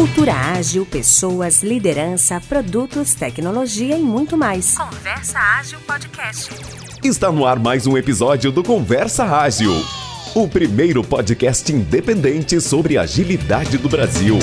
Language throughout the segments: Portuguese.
Cultura ágil, pessoas, liderança, produtos, tecnologia e muito mais. Conversa Ágil Podcast. Está no ar mais um episódio do Conversa Ágil, o primeiro podcast independente sobre agilidade do Brasil.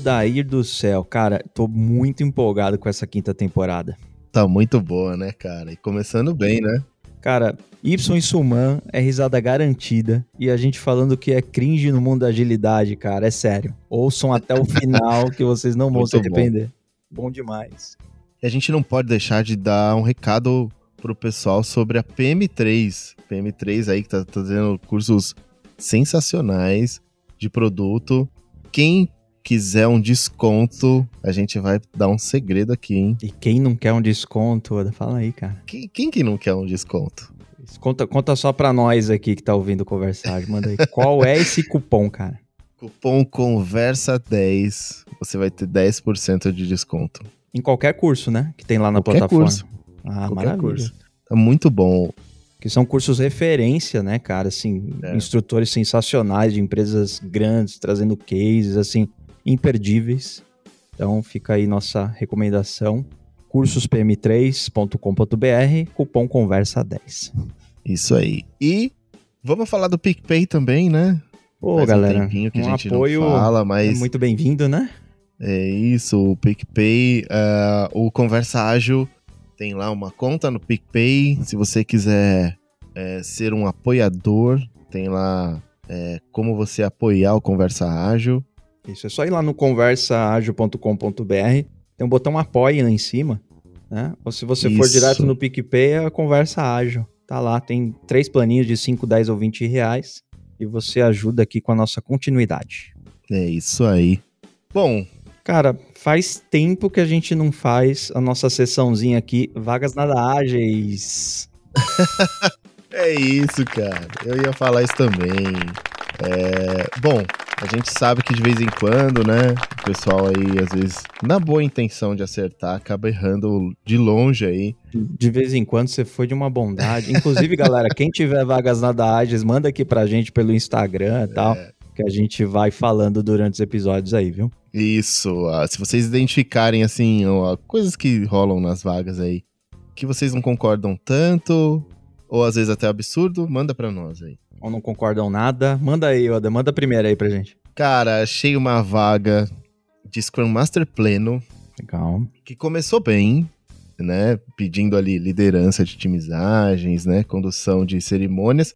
Odair do céu, cara, tô muito empolgado com essa quinta temporada. Tá muito boa, né, cara? E começando bem, né? Cara, Y e Suman é risada garantida. E a gente falando que é cringe no mundo da agilidade, cara, é sério. Ouçam até o final que vocês não vão se arrepender. Bom. bom demais. E a gente não pode deixar de dar um recado pro pessoal sobre a PM3. PM3 aí que tá fazendo cursos sensacionais de produto. Quem quiser um desconto, a gente vai dar um segredo aqui, hein? E quem não quer um desconto, fala aí, cara. Quem, quem que não quer um desconto? Conta, conta só pra nós aqui que tá ouvindo conversar. Manda aí. Qual é esse cupom, cara? Cupom Conversa10. Você vai ter 10% de desconto. Em qualquer curso, né? Que tem lá na qualquer plataforma. Curso. Ah, qualquer maravilha. curso. Tá muito bom. Que são cursos referência, né, cara? Assim, é. instrutores sensacionais de empresas grandes, trazendo cases, assim imperdíveis. Então fica aí nossa recomendação, cursospm3.com.br, cupom conversa 10. Isso aí. E vamos falar do PicPay também, né? Pô, Faz galera, um, que um a gente apoio fala, mas... é muito bem-vindo, né? É isso, o PicPay, uh, o Conversa Ágil tem lá uma conta no PicPay. Se você quiser é, ser um apoiador, tem lá é, como você apoiar o Conversa Ágil. Isso, é só ir lá no conversaagil.com.br, tem um botão apoia lá em cima, né? Ou se você Isso. for direto no PicPay, é a Conversa Ágil. Tá lá, tem três planinhos de 5, 10 ou 20 reais e você ajuda aqui com a nossa continuidade. É isso aí. Bom, Cara, faz tempo que a gente não faz a nossa sessãozinha aqui, Vagas Nada Ágeis. é isso, cara. Eu ia falar isso também. É... Bom, a gente sabe que de vez em quando, né, o pessoal aí, às vezes, na boa intenção de acertar, acaba errando de longe aí. De vez em quando você foi de uma bondade. Inclusive, galera, quem tiver vagas na da Ages, manda aqui pra gente pelo Instagram e tal, é. que a gente vai falando durante os episódios aí, viu? Isso. se vocês identificarem, assim, coisas que rolam nas vagas aí, que vocês não concordam tanto, ou às vezes até absurdo, manda pra nós aí ou não concordam nada. Manda aí, Oda, manda primeiro aí pra gente. Cara, achei uma vaga de Scrum Master pleno. Legal. Que começou bem, né? Pedindo ali liderança de timizagens, né? Condução de cerimônias.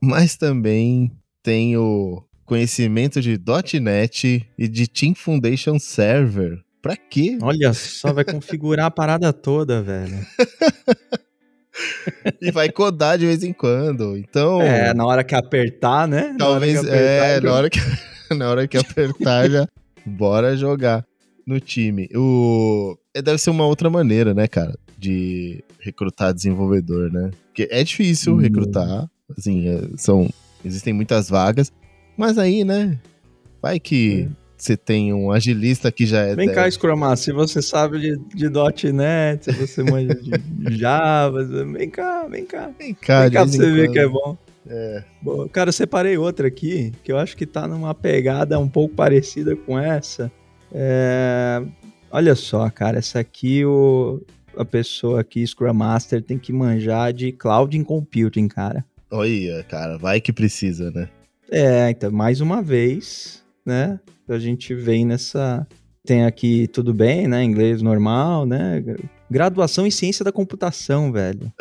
Mas também tem o conhecimento de .NET e de Team Foundation Server. Pra quê? Olha só, vai configurar a parada toda, velho. e vai codar de vez em quando. Então. É, na hora que apertar, né? Talvez. Na apertar, é, na hora que, na hora que apertar já. Bora jogar no time. O. É, deve ser uma outra maneira, né, cara? De recrutar desenvolvedor, né? Porque é difícil hum. recrutar. Assim, é, são. Existem muitas vagas. Mas aí, né? Vai que. É você tem um agilista que já é. Vem cá, Scrum se você sabe de, de .NET, se você manja de Java, vem cá, vem cá. Vem cá, vem cá pra você ver que é bom. É. Bom, cara, eu separei outra aqui, que eu acho que tá numa pegada um pouco parecida com essa. É... Olha só, cara, essa aqui, o... a pessoa aqui, Scrum Master, tem que manjar de Cloud Computing, cara. Olha, cara, vai que precisa, né? É, então, mais uma vez, né? A gente vem nessa. Tem aqui tudo bem, né? Inglês normal, né? Graduação em ciência da computação, velho.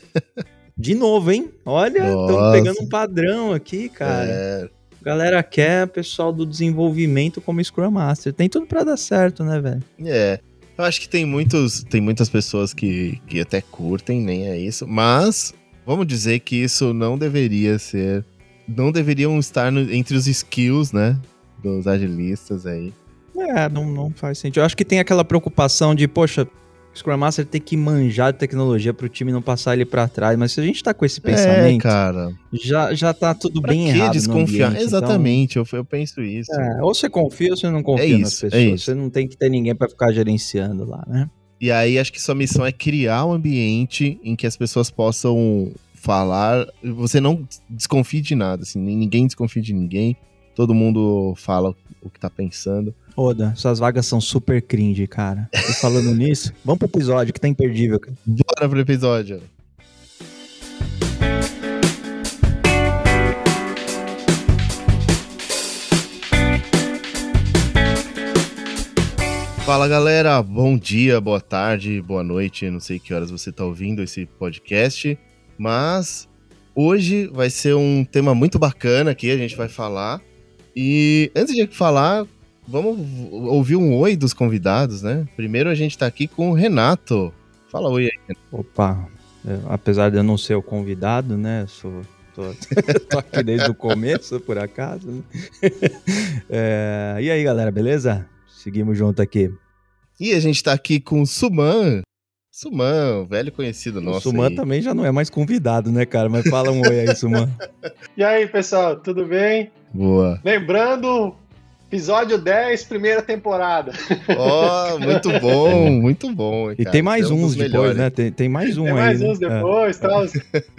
De novo, hein? Olha, estamos pegando um padrão aqui, cara. É. Galera quer pessoal do desenvolvimento como Scrum Master. Tem tudo para dar certo, né, velho? É. Eu acho que tem muitos, tem muitas pessoas que, que até curtem, nem é isso, mas vamos dizer que isso não deveria ser, não deveriam estar no, entre os skills, né, dos agilistas aí. É, não, não faz sentido. Eu acho que tem aquela preocupação de, poxa, o Scrum Master tem que manjar de tecnologia para o time não passar ele para trás, mas se a gente tá com esse é, pensamento, é, cara. Já, já tá tudo pra bem que errado. desconfiar? Ambiente, Exatamente, então... eu, eu penso isso. É, ou você confia ou você não confia é isso, nas é pessoas. É você não tem que ter ninguém para ficar gerenciando lá, né? E aí acho que sua missão é criar um ambiente em que as pessoas possam falar, você não desconfie de nada, assim, ninguém desconfia de ninguém, todo mundo fala o que tá pensando. Oda, suas vagas são super cringe, cara. E falando nisso, vamos pro episódio que tá imperdível. Cara. Bora pro episódio. Fala galera, bom dia, boa tarde, boa noite, não sei que horas você está ouvindo esse podcast, mas hoje vai ser um tema muito bacana aqui, a gente vai falar. E antes de falar, vamos ouvir um oi dos convidados, né? Primeiro a gente está aqui com o Renato. Fala oi aí. Opa, é, apesar de eu não ser o convidado, né? Sou Tô, tô, aqui desde o começo, por acaso. Né? É, e aí, galera, beleza? Seguimos junto aqui. E a gente tá aqui com o Suman. Suman, velho conhecido nosso. O Suman aí. também já não é mais convidado, né, cara? Mas fala um oi aí, Suman. e aí, pessoal, tudo bem? Boa. Lembrando, episódio 10, primeira temporada. Ó, oh, muito bom, muito bom. E tem mais é um uns depois, né? Tem, tem mais um tem aí. mais né? uns depois. É. Tal.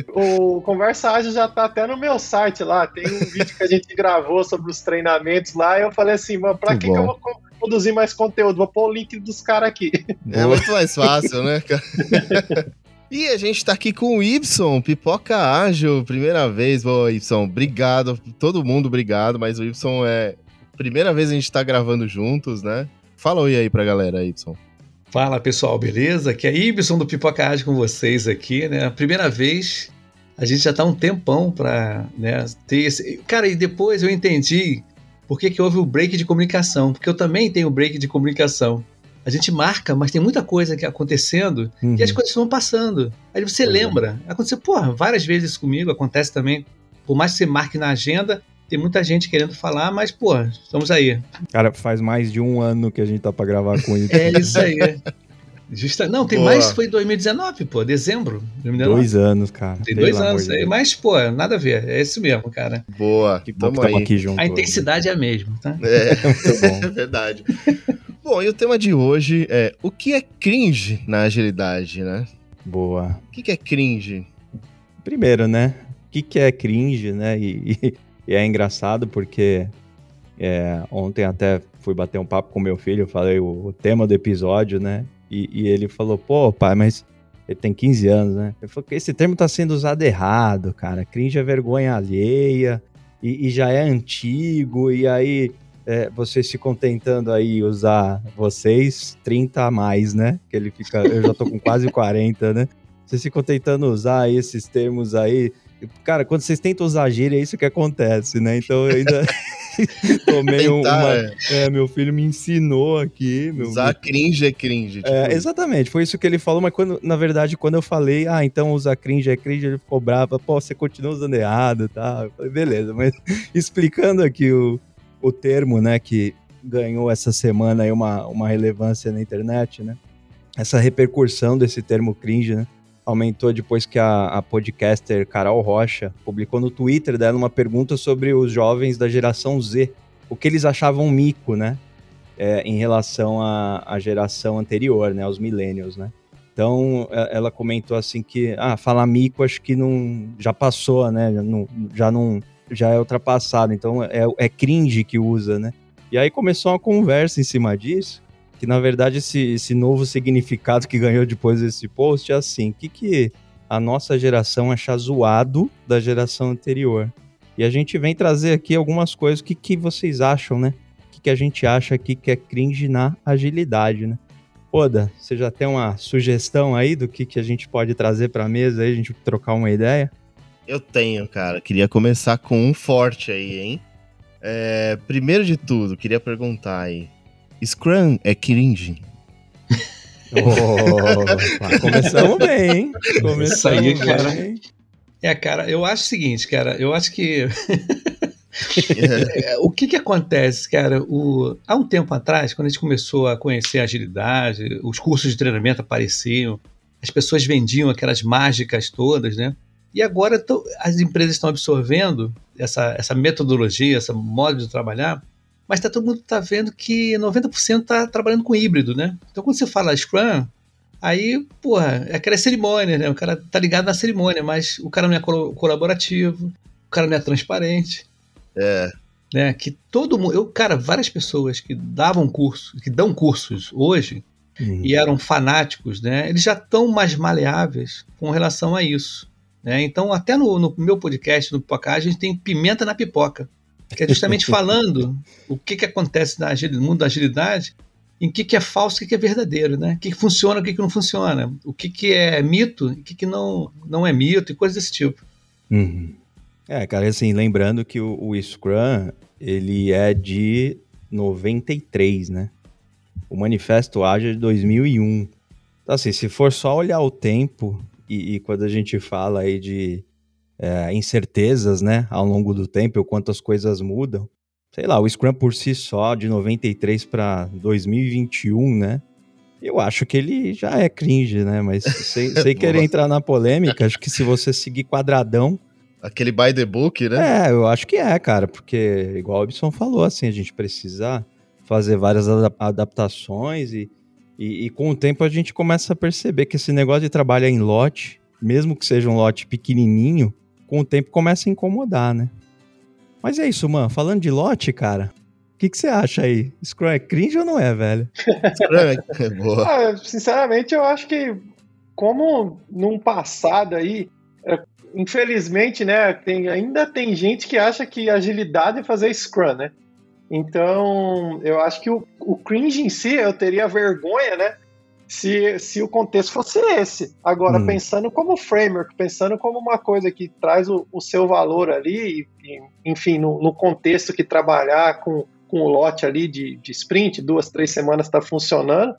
O Conversa Ágil já tá até no meu site lá. Tem um vídeo que a gente gravou sobre os treinamentos lá. E eu falei assim, mano, pra que, que eu vou produzir mais conteúdo. Vou pôr o link dos caras aqui. É muito mais fácil, né, cara? E a gente tá aqui com o Y, Pipoca Ágil, primeira vez. Boa, Y, obrigado. Todo mundo, obrigado. Mas o Y é. Primeira vez a gente tá gravando juntos, né? Fala oi aí pra galera, Y. Fala pessoal, beleza? Aqui é Y do Pipoca Ágil com vocês aqui, né? Primeira vez, a gente já tá um tempão pra né, ter esse. Cara, e depois eu entendi por que, que houve o break de comunicação? Porque eu também tenho break de comunicação. A gente marca, mas tem muita coisa que acontecendo uhum. e as coisas estão passando. Aí você é. lembra. Aconteceu, porra, várias vezes isso comigo, acontece também. Por mais que você marque na agenda, tem muita gente querendo falar, mas, pô, estamos aí. Cara, faz mais de um ano que a gente tá pra gravar com ele. é isso aí. Justa... Não, tem Boa. mais, foi 2019, pô, dezembro. 2019. Dois anos, cara. Tem dois anos aí, mas, pô, nada a ver, é isso mesmo, cara. Boa, que bom que aqui junto. A intensidade hoje. é a mesma, tá? É, é verdade. bom, e o tema de hoje é o que é cringe na agilidade, né? Boa. O que é cringe? Primeiro, né? O que é cringe, né? E, e, e é engraçado porque é, ontem até fui bater um papo com meu filho, falei o, o tema do episódio, né? E, e, ele falou, pô, pai, mas ele tem 15 anos, né? Ele falou que esse termo tá sendo usado errado, cara. Cringe é vergonha alheia e, e já é antigo, e aí é, vocês ficam tentando aí usar vocês 30 a mais, né? Que ele fica. Eu já tô com quase 40, né? Vocês ficam tentando usar esses termos aí Cara, quando vocês tentam usar gíria, é isso que acontece, né? Então eu ainda tomei Tentar, uma. É. É, meu filho me ensinou aqui. Meu... Usar cringe é cringe. Tipo... É, exatamente, foi isso que ele falou, mas quando, na verdade, quando eu falei, ah, então usar cringe é cringe, ele ficou bravo, pô, você continua usando errado, tá? Eu falei, beleza, mas explicando aqui o, o termo, né, que ganhou essa semana aí uma, uma relevância na internet, né? Essa repercussão desse termo cringe, né? Aumentou depois que a, a, podcaster Carol Rocha publicou no Twitter dela uma pergunta sobre os jovens da geração Z, o que eles achavam mico, né? É, em relação à, geração anterior, né? Aos millennials, né? Então, é, ela comentou assim que, ah, falar mico acho que não, já passou, né? Já não, já, não, já é ultrapassado, então é, é cringe que usa, né? E aí começou uma conversa em cima disso, que na verdade esse, esse novo significado que ganhou depois desse post é assim, o que, que a nossa geração acha zoado da geração anterior? E a gente vem trazer aqui algumas coisas, que, que vocês acham, né? O que, que a gente acha aqui que é cringe na agilidade, né? Oda, você já tem uma sugestão aí do que, que a gente pode trazer para a mesa aí, a gente trocar uma ideia? Eu tenho, cara. Queria começar com um forte aí, hein? É, primeiro de tudo, queria perguntar aí. Scrum é cringe. Oh, começamos bem, hein? Começamos Isso aí, cara. Bem. É, cara, eu acho o seguinte, cara, eu acho que. o que que acontece, cara? O... Há um tempo atrás, quando a gente começou a conhecer a agilidade, os cursos de treinamento apareciam, as pessoas vendiam aquelas mágicas todas, né? E agora as empresas estão absorvendo essa, essa metodologia, essa modo de trabalhar, mas tá, todo mundo está vendo que 90% está trabalhando com híbrido, né? Então, quando você fala Scrum, Aí, porra, é aquela cerimônia, né? O cara tá ligado na cerimônia, mas o cara não é colaborativo, o cara não é transparente. É. Né? Que todo mundo. Eu, cara, várias pessoas que davam curso, que dão cursos hoje uhum. e eram fanáticos, né? Eles já estão mais maleáveis com relação a isso. Né? Então, até no, no meu podcast, no Pipoca, a gente tem pimenta na pipoca. Que é justamente falando o que, que acontece no mundo da agilidade em que, que é falso o que, que é verdadeiro, né? O que, que funciona o que, que não funciona. O que, que é mito o que, que não, não é mito e coisas desse tipo. Uhum. É, cara, assim, lembrando que o, o Scrum, ele é de 93, né? O Manifesto Ágil é de 2001. Então, assim, se for só olhar o tempo e, e quando a gente fala aí de é, incertezas, né, ao longo do tempo, o quanto as coisas mudam, sei lá, o Scrum por si só, de 93 para 2021, né? Eu acho que ele já é cringe, né? Mas sem, sem querer entrar na polêmica, acho que se você seguir quadradão. Aquele by the book, né? É, eu acho que é, cara, porque, igual o Ibson falou, assim, a gente precisa fazer várias adaptações e, e, e, com o tempo a gente começa a perceber que esse negócio de trabalhar em lote, mesmo que seja um lote pequenininho, com o tempo começa a incomodar, né? Mas é isso, mano. Falando de lote, cara, o que, que você acha aí? Scrum é cringe ou não é, velho? é boa. Ah, sinceramente, eu acho que, como num passado aí, é, infelizmente, né, tem, ainda tem gente que acha que agilidade é fazer Scrum, né? Então, eu acho que o, o cringe em si, eu teria vergonha, né? Se, se o contexto fosse esse. Agora, hum. pensando como framework, pensando como uma coisa que traz o, o seu valor ali, e, enfim, no, no, contexto que trabalhar com, com o lote ali de, de sprint, duas, três semanas está funcionando,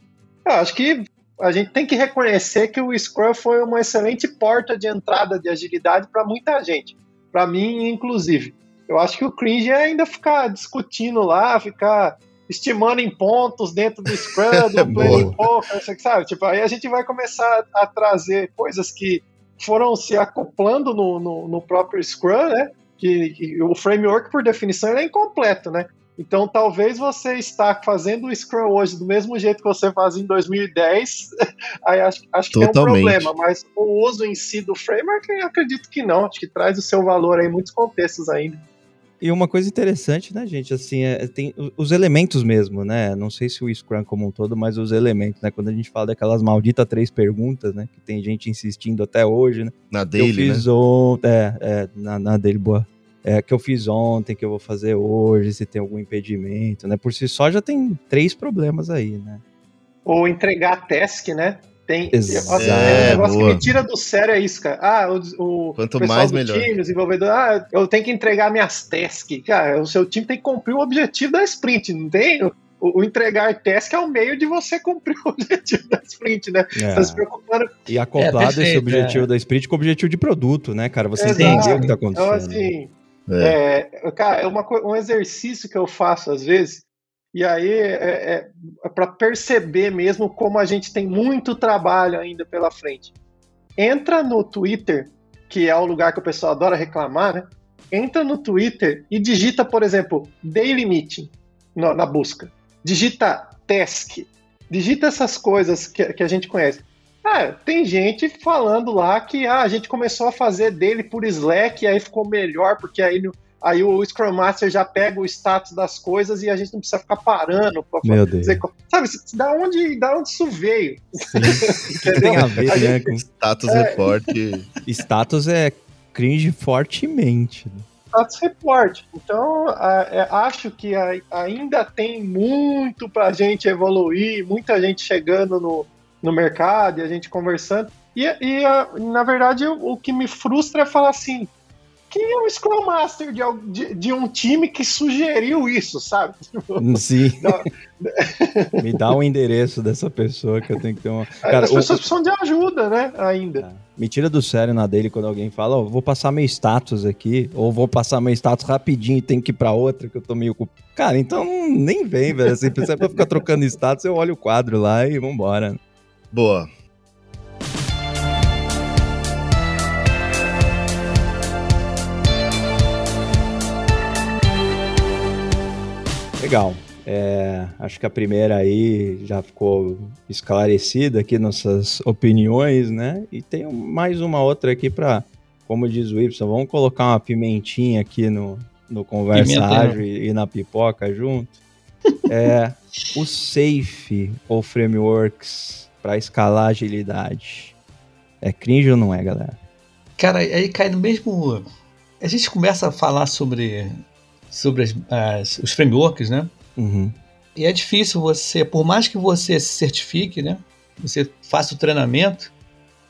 eu acho que a gente tem que reconhecer que o Scrum foi uma excelente porta de entrada de agilidade para muita gente, para mim inclusive. Eu acho que o cringe é ainda ficar discutindo lá, ficar estimando em pontos dentro do Scrum, do Planning Poker, sabe? Tipo, aí a gente vai começar a trazer coisas que foram se acoplando no, no, no próprio Scrum, né? Que, que, o framework, por definição, é incompleto, né? Então, talvez você está fazendo o Scrum hoje do mesmo jeito que você fazia em 2010, aí acho, acho que Totalmente. tem um problema, mas o uso em si do framework, eu acredito que não, acho que traz o seu valor aí em muitos contextos ainda. E uma coisa interessante, né, gente, assim, é, tem os elementos mesmo, né? Não sei se o Scrum como um todo, mas os elementos, né? Quando a gente fala daquelas malditas três perguntas, né? Que tem gente insistindo até hoje, né? Na daily, eu fiz né? ontem, é, é, na, na daily, boa. É, que eu fiz ontem, que eu vou fazer hoje, se tem algum impedimento, né? Por si só já tem três problemas aí, né? Ou entregar task, né? Tem, Exato. é, um negócio boa. que me tira do sério é isso, cara. Ah, o, o Quanto mais melhor. time, o desenvolvedor, ah, eu tenho que entregar minhas tasks. Cara, o seu time tem que cumprir o objetivo da sprint, não tem? O, o entregar task é o meio de você cumprir o objetivo da sprint, né? É. Tá se preocupando. E acoplado é, esse objetivo é. da sprint com o objetivo de produto, né, cara? Você entendeu o que tá acontecendo. Então, assim, é. é cara, é uma, um exercício que eu faço às vezes e aí é, é, é para perceber mesmo como a gente tem muito trabalho ainda pela frente. Entra no Twitter, que é o lugar que o pessoal adora reclamar, né? Entra no Twitter e digita, por exemplo, Daily Meeting no, na busca. Digita Task. Digita essas coisas que, que a gente conhece. Ah, tem gente falando lá que ah, a gente começou a fazer dele por Slack e aí ficou melhor, porque aí aí o Scrum Master já pega o status das coisas e a gente não precisa ficar parando pra Meu dizer, sabe, da onde, da onde isso veio? Tem a ver, a né, com status é, report. Status é cringe fortemente. Né? Status report. Então, é, acho que ainda tem muito pra gente evoluir, muita gente chegando no, no mercado e a gente conversando. E, e na verdade, o, o que me frustra é falar assim, quem é o Scrum Master de, de, de, um time que sugeriu isso, sabe? Sim. Me dá o um endereço dessa pessoa que eu tenho que ter uma. Cara, As pessoas o... precisam de ajuda, né? Ainda. É. Me tira do sério na dele quando alguém fala, ó, oh, vou passar meu status aqui, ou vou passar meu status rapidinho e tem que ir pra outra, que eu tô meio. Cara, então nem vem, velho. Assim, se é pra ficar trocando status, eu olho o quadro lá e vambora. Boa. Legal. É, acho que a primeira aí já ficou esclarecida aqui nossas opiniões, né? E tem mais uma outra aqui para, como diz o Y, vamos colocar uma pimentinha aqui no, no conversa ágil e, e na pipoca junto. É o Safe ou Frameworks para escalar agilidade. É cringe ou não é, galera? Cara, aí cai no mesmo. A gente começa a falar sobre, sobre as, as, os frameworks, né? Uhum. E é difícil você, por mais que você se certifique, né? Você faça o treinamento.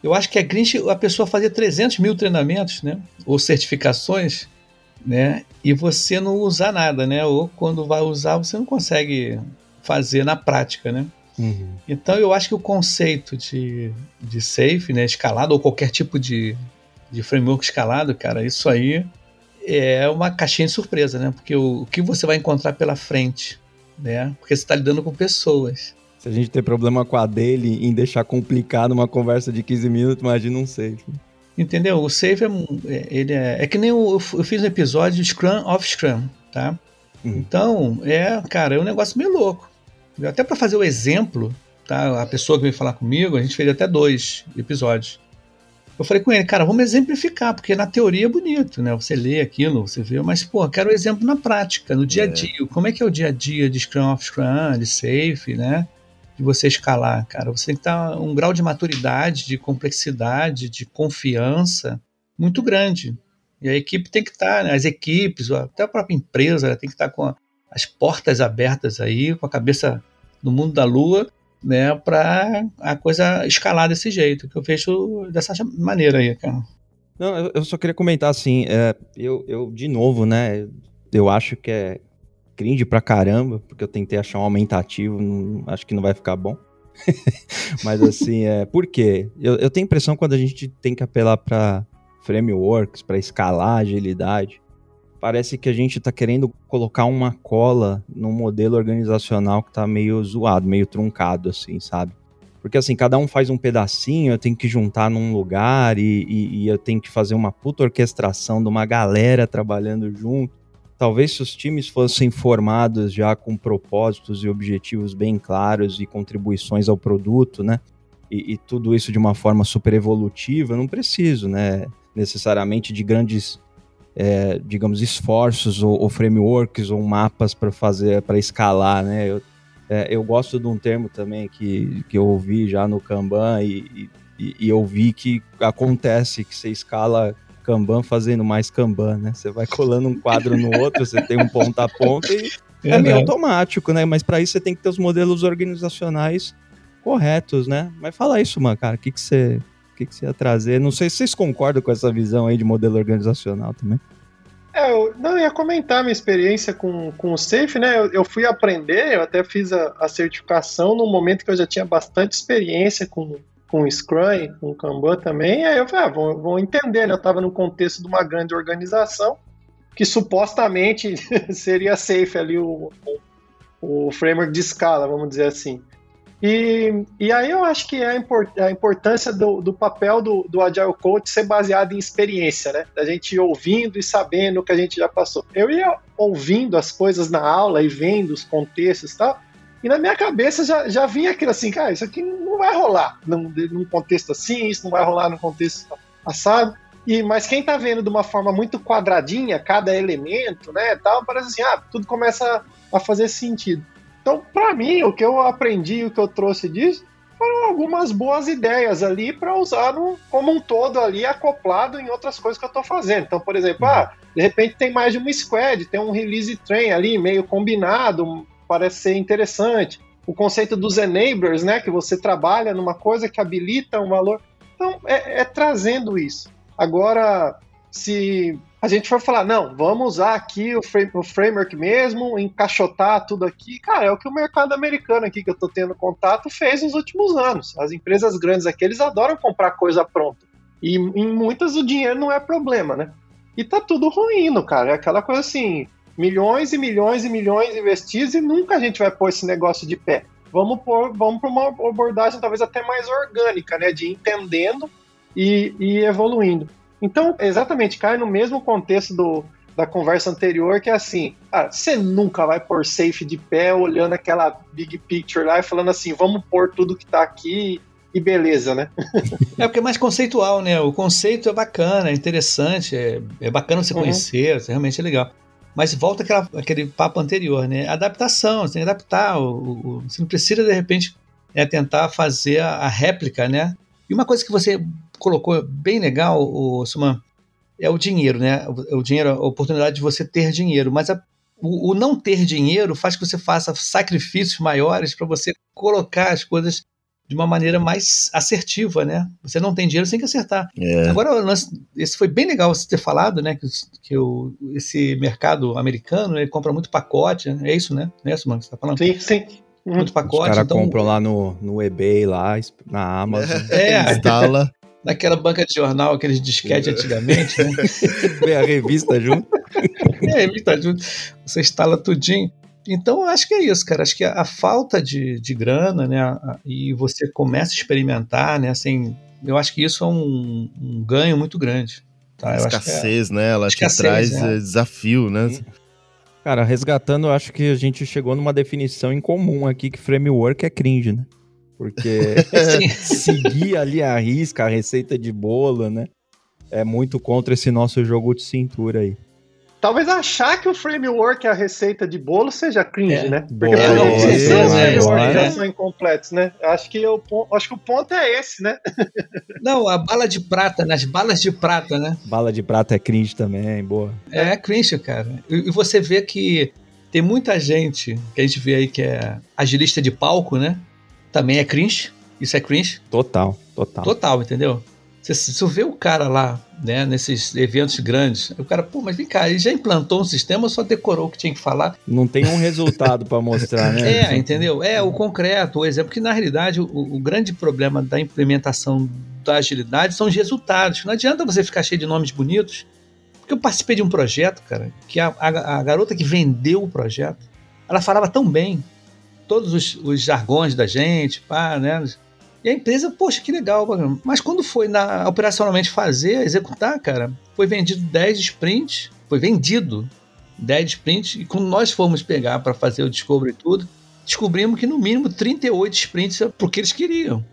Eu acho que é cringe a pessoa fazer 300 mil treinamentos, né? Ou certificações, né? E você não usar nada, né? Ou quando vai usar, você não consegue fazer na prática, né? Uhum. Então eu acho que o conceito de, de safe, né, escalado, ou qualquer tipo de, de framework escalado, cara, isso aí é uma caixinha de surpresa, né? Porque o, o que você vai encontrar pela frente, né? Porque você está lidando com pessoas. Se a gente ter problema com a dele em deixar complicado uma conversa de 15 minutos, imagina um safe. Entendeu? O safe é, é, ele é, é que nem eu, eu fiz um episódio de Scrum of Scrum, tá? Uhum. Então, é, cara, é um negócio meio louco. Até para fazer o exemplo, tá? A pessoa que veio falar comigo, a gente fez até dois episódios. Eu falei com ele, cara, vamos exemplificar, porque na teoria é bonito, né? Você lê aquilo, você vê, mas, pô, quero o um exemplo na prática, no dia a é. dia. Como é que é o dia a dia de Scrum of Scrum, de Safe, né? De você escalar, cara. Você tem que estar um grau de maturidade, de complexidade, de confiança muito grande. E a equipe tem que estar, né? as equipes, até a própria empresa, tem que estar com as portas abertas aí, com a cabeça no mundo da lua, né, para a coisa escalar desse jeito, que eu vejo dessa maneira aí, cara. Não, eu só queria comentar assim, é, eu, eu, de novo, né, eu acho que é cringe pra caramba, porque eu tentei achar um aumentativo, não, acho que não vai ficar bom. Mas assim, é, por quê? Eu, eu tenho impressão quando a gente tem que apelar para frameworks, para escalar agilidade, parece que a gente está querendo colocar uma cola num modelo organizacional que está meio zoado, meio truncado, assim, sabe? Porque assim, cada um faz um pedacinho, eu tenho que juntar num lugar e, e, e eu tenho que fazer uma puta orquestração de uma galera trabalhando junto. Talvez se os times fossem formados já com propósitos e objetivos bem claros e contribuições ao produto, né? E, e tudo isso de uma forma super evolutiva, não preciso, né? Necessariamente de grandes é, digamos, esforços ou, ou, frameworks ou mapas para fazer, para escalar, né? Eu, é, eu gosto de um termo também que, que eu ouvi já no Kanban e, e, e eu vi que acontece que você escala Kanban fazendo mais Kanban, né? Você vai colando um quadro no outro, você tem um ponta a ponta e é, é meio automático, né? Mas para isso você tem que ter os modelos organizacionais corretos, né? Mas fala isso, mano, cara, o que, que você o que, que você ia trazer? Não sei se vocês concordam com essa visão aí de modelo organizacional também. É, eu não ia comentar minha experiência com, com o Safe, né? Eu, eu fui aprender, eu até fiz a, a, certificação no momento que eu já tinha bastante experiência com, com Scrum, com Kanban também. Aí eu falei, ah, vou, vou entender, né? Eu estava no contexto de uma grande organização que supostamente seria safe ali o, o framework de escala, vamos dizer assim. E, e aí eu acho que é a, import, a importância do, do papel do, do Agile Coach ser baseado em experiência, né? Da gente ouvindo e sabendo o que a gente já passou. Eu ia ouvindo as coisas na aula e vendo os contextos e tal, e na minha cabeça já, já vinha aquilo assim, cara, isso aqui não vai rolar num, num contexto assim, isso não vai rolar num contexto assado. E, mas quem tá vendo de uma forma muito quadradinha, cada elemento, né, tal, parece assim, ah, tudo começa a fazer sentido. Então, para mim, o que eu aprendi, o que eu trouxe disso, foram algumas boas ideias ali para usar no, como um todo ali, acoplado em outras coisas que eu estou fazendo. Então, por exemplo, ah, de repente tem mais de uma squad, tem um release train ali, meio combinado, parece ser interessante. O conceito dos enablers, né, que você trabalha numa coisa que habilita um valor. Então, é, é trazendo isso. Agora, se a gente for falar, não, vamos usar aqui o, frame, o, framework mesmo, encaixotar tudo aqui, cara, é o que o mercado americano aqui que eu estou tendo contato fez nos últimos anos. As empresas grandes aqui, eles adoram comprar coisa pronta. E em muitas o dinheiro não é problema, né? E tá tudo ruindo, cara. É aquela coisa assim, milhões e milhões e milhões investidos e nunca a gente vai pôr esse negócio de pé. Vamos pôr, vamos uma abordagem talvez até mais orgânica, né? De entendendo e, e evoluindo. Então, exatamente, cai no mesmo contexto do, da conversa anterior, que é assim: ah, você nunca vai pôr safe de pé olhando aquela big picture lá e falando assim, vamos pôr tudo que tá aqui e beleza, né? é porque é mais conceitual, né? O conceito é bacana, é interessante, é, é bacana você uhum. conhecer, realmente é legal. Mas volta aquela, aquele papo anterior, né? Adaptação, você tem que adaptar. O, o, você não precisa, de repente, é, tentar fazer a, a, réplica, né? E uma coisa que você colocou bem legal, o Suman, é o dinheiro, né? O, o, dinheiro, a oportunidade de você ter dinheiro. Mas a, o, o, não ter dinheiro faz que você faça sacrifícios maiores para você colocar as coisas de uma maneira mais assertiva, né? Você não tem dinheiro, você tem que acertar. É. Agora, esse foi bem legal você ter falado, né? Que, que o, esse mercado americano ele compra muito pacote, né? é isso, né? É isso, mano, que você tá falando? Sim, sim. Muito pacote. Os caras então... compram lá no, no eBay, lá, na Amazon. É, instala. Naquela banca de jornal, aqueles disquete antigamente, né? Vem a revista junto. É, a revista junto. Você instala tudinho. Então, eu acho que é isso, cara. Acho que a, a falta de, de grana, né? A, e você começa a experimentar, né? Assim, eu acho que isso é um, um ganho muito grande. Tá? A escassez, é, né? Ela escassez, traz é. desafio, né? Cara, resgatando, eu acho que a gente chegou numa definição em comum aqui que framework é cringe, né? Porque seguir ali a risca, a receita de bolo, né? É muito contra esse nosso jogo de cintura aí. Talvez achar que o framework é a receita de bolo seja cringe, é. né? Porque é, não são frameworks já são incompletos, né? Acho que, eu, acho que o ponto é esse, né? não, a bala de prata, nas né? balas de prata, né? Bala de prata é cringe também, boa. É, é cringe, cara. E, e você vê que tem muita gente que a gente vê aí que é agilista de palco, né? Também é cringe. Isso é cringe. Total, total. Total, entendeu? Você, você vê o cara lá né, nesses eventos grandes. O cara, pô, mas vem cá, ele já implantou um sistema ou só decorou o que tinha que falar? Não tem um resultado para mostrar, né? É, entendeu? É o concreto, o exemplo, que na realidade o, o, grande problema da implementação da agilidade são os resultados. Não adianta você ficar cheio de nomes bonitos, porque eu participei de um projeto, cara, que a, a, a garota que vendeu o projeto, ela falava tão bem, todos os, os jargões da gente, pá, né? E a empresa, poxa, que legal. Mas quando foi na, operacionalmente fazer, executar, cara, foi vendido 10 sprints, foi vendido 10 sprints, e quando nós fomos pegar para fazer o Discovery e tudo, descobrimos que no mínimo 38 sprints é porque eles queriam.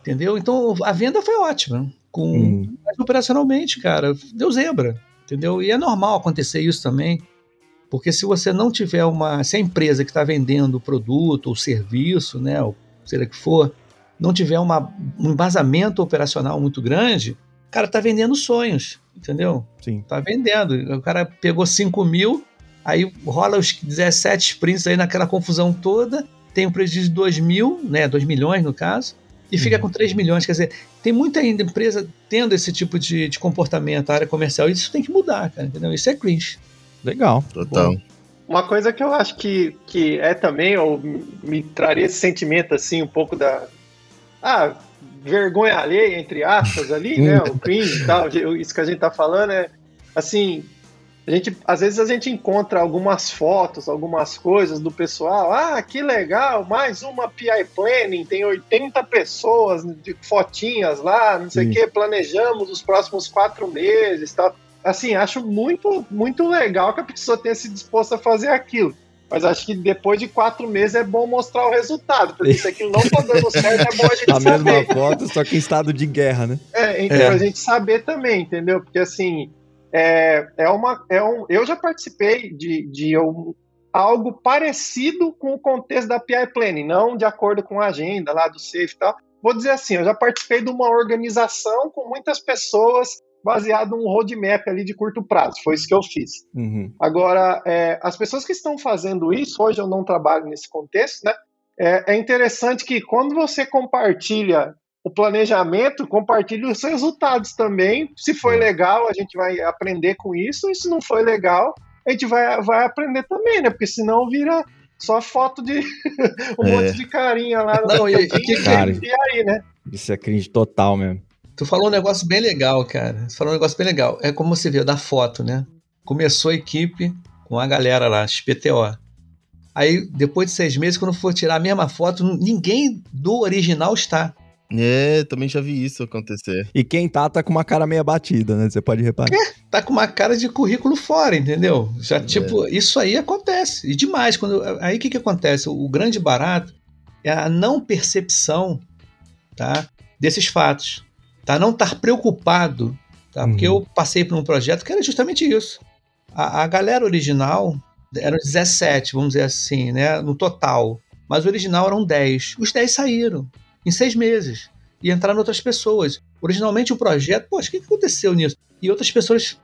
Entendeu? Então a venda foi ótima. Com, hum. Mas operacionalmente, cara, deu zebra. Entendeu? E é normal acontecer isso também. Porque se você não tiver uma. Se a empresa que está vendendo o produto ou serviço, né, ou seja que for, não tiver uma, um embasamento operacional muito grande, o cara tá vendendo sonhos, entendeu? Sim. Tá vendendo. O cara pegou 5 mil, aí rola os 17 sprints aí naquela confusão toda, tem um prejuízo de 2 mil, né? 2 milhões no caso, e fica uhum. com 3 milhões. Quer dizer, tem muita empresa tendo esse tipo de, de comportamento, a área comercial, e isso tem que mudar, cara, entendeu? Isso é cringe. Legal. Total. Bom. Uma coisa que eu acho que, que é também, ou me traria esse sentimento assim, um pouco da, ah, vergonha alheia, entre aspas, ali, né? O cringe e tal, isso que a gente tá falando é assim. A gente, às vezes a gente encontra algumas fotos, algumas coisas do pessoal. Ah, que legal, mais uma PI Planning, tem 80 pessoas de fotinhas lá, não sei o que, planejamos os próximos quatro meses tal. Assim, acho muito, muito legal que a pessoa tenha se disposto a fazer aquilo. Mas acho que depois de quatro meses é bom mostrar o resultado, porque se aquilo não tá dando certo, é bom a gente a saber. A mesma foto, só que em estado de guerra, né? É, então é. a gente saber também, entendeu? Porque assim, é, é uma. É um, eu já participei de, de um, algo parecido com o contexto da PI Planning, não de acordo com a agenda lá do SAFE e tal. Vou dizer assim, eu já participei de uma organização com muitas pessoas baseado num roadmap ali de curto prazo. Foi isso que eu fiz. Uhum. Agora, é, as pessoas que estão fazendo isso, hoje eu não trabalho nesse contexto, né? É, é interessante que quando você compartilha o planejamento, compartilhe os resultados também. Se foi legal, a gente vai aprender com isso, e se não foi legal, a gente vai, vai aprender também, né? Porque senão vira só foto de um é. monte de carinha lá. Não, e, e, e aí, né? Isso é cringe total mesmo. Tu falou um negócio bem legal, cara. Tu falou um negócio bem legal. É como você viu da foto, né? Começou a equipe com a galera lá, XPTO. Aí, depois de seis meses, quando for tirar a mesma foto, ninguém do original está. É, também já vi isso acontecer. E quem tá, tá com uma cara meio batida, né? Você pode reparar. É, tá com uma cara de currículo fora, entendeu? Já, é. tipo, isso aí acontece. E demais. Quando, aí o que, que acontece? O grande barato é a não percepção tá, desses fatos. Tá? Não estar preocupado. Tá? Porque uhum. eu passei por um projeto que era justamente isso. A, a galera original eram 17, vamos dizer assim, né? No total. Mas o original eram 10. Os 10 saíram em seis meses e entraram outras pessoas. Originalmente o projeto, poxa, o que aconteceu nisso? E outras pessoas,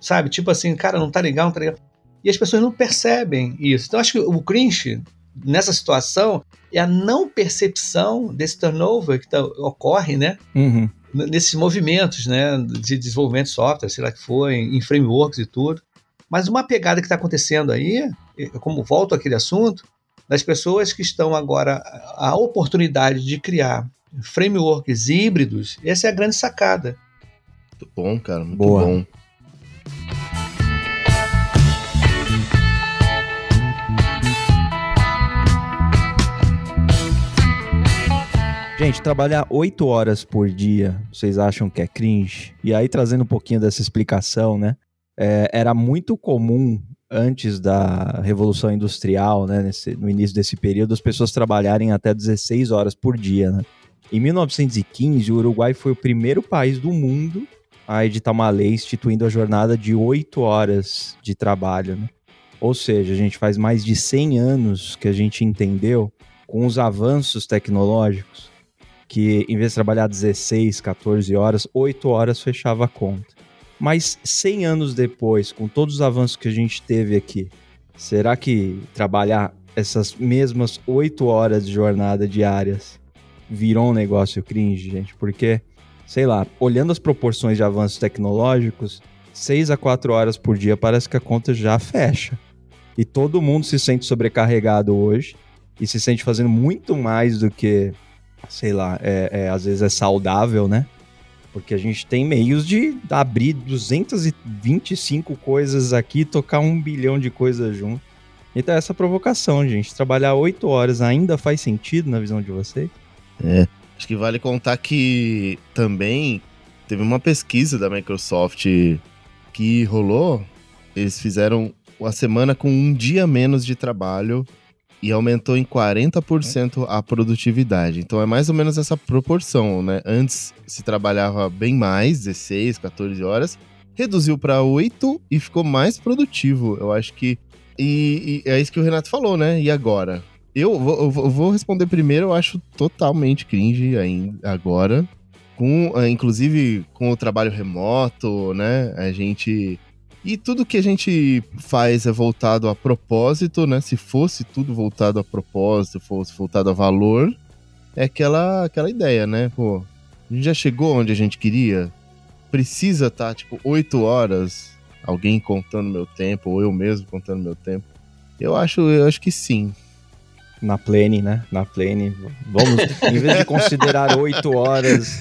sabe, tipo assim, cara, não tá legal, não tá legal. E as pessoas não percebem isso. Então acho que o cringe nessa situação é a não percepção desse turnover que tá, ocorre, né? Uhum. Nesses movimentos, né, de desenvolvimento de software, sei lá que foi, em frameworks e tudo. Mas uma pegada que está acontecendo aí, como volto àquele assunto, das pessoas que estão agora a oportunidade de criar frameworks híbridos, essa é a grande sacada. Muito bom, cara, muito Boa. bom. Gente, trabalhar oito horas por dia, vocês acham que é cringe? E aí, trazendo um pouquinho dessa explicação, né? É, era muito comum antes da Revolução Industrial, né, nesse, no início desse período, as pessoas trabalharem até 16 horas por dia. Né? Em 1915, o Uruguai foi o primeiro país do mundo a editar uma lei instituindo a jornada de 8 horas de trabalho. Né? Ou seja, a gente faz mais de 100 anos que a gente entendeu, com os avanços tecnológicos, que em vez de trabalhar 16, 14 horas, 8 horas fechava a conta. Mas 100 anos depois, com todos os avanços que a gente teve aqui, será que trabalhar essas mesmas 8 horas de jornada diárias virou um negócio cringe, gente? Porque, sei lá, olhando as proporções de avanços tecnológicos, 6 a 4 horas por dia parece que a conta já fecha. E todo mundo se sente sobrecarregado hoje e se sente fazendo muito mais do que, sei lá, é, é às vezes é saudável, né? Porque a gente tem meios de abrir 225 coisas aqui tocar um bilhão de coisas junto. Então, essa provocação, gente. Trabalhar oito horas ainda faz sentido na visão de vocês? É. Acho que vale contar que também teve uma pesquisa da Microsoft que rolou. Eles fizeram uma semana com um dia menos de trabalho e aumentou em 40% a produtividade. Então é mais ou menos essa proporção, né? Antes se trabalhava bem mais, 16, 14 horas, reduziu para 8 e ficou mais produtivo. Eu acho que e, e, é isso que o Renato falou, né? E agora? Eu vou, eu vou responder primeiro, eu acho totalmente cringe ainda agora. Com, eh, inclusive com o trabalho remoto, né? A gente e tudo que a gente faz é voltado a propósito, né? Se fosse tudo voltado a propósito, fosse voltado a valor, é aquela, aquela ideia, né? Pô, a gente já chegou onde a gente queria? Precisa estar, tá, tipo, oito horas alguém contando meu tempo, ou eu mesmo contando meu tempo? Eu acho, eu acho que sim na plane, né? Na plane. Vamos, em vez de considerar oito horas,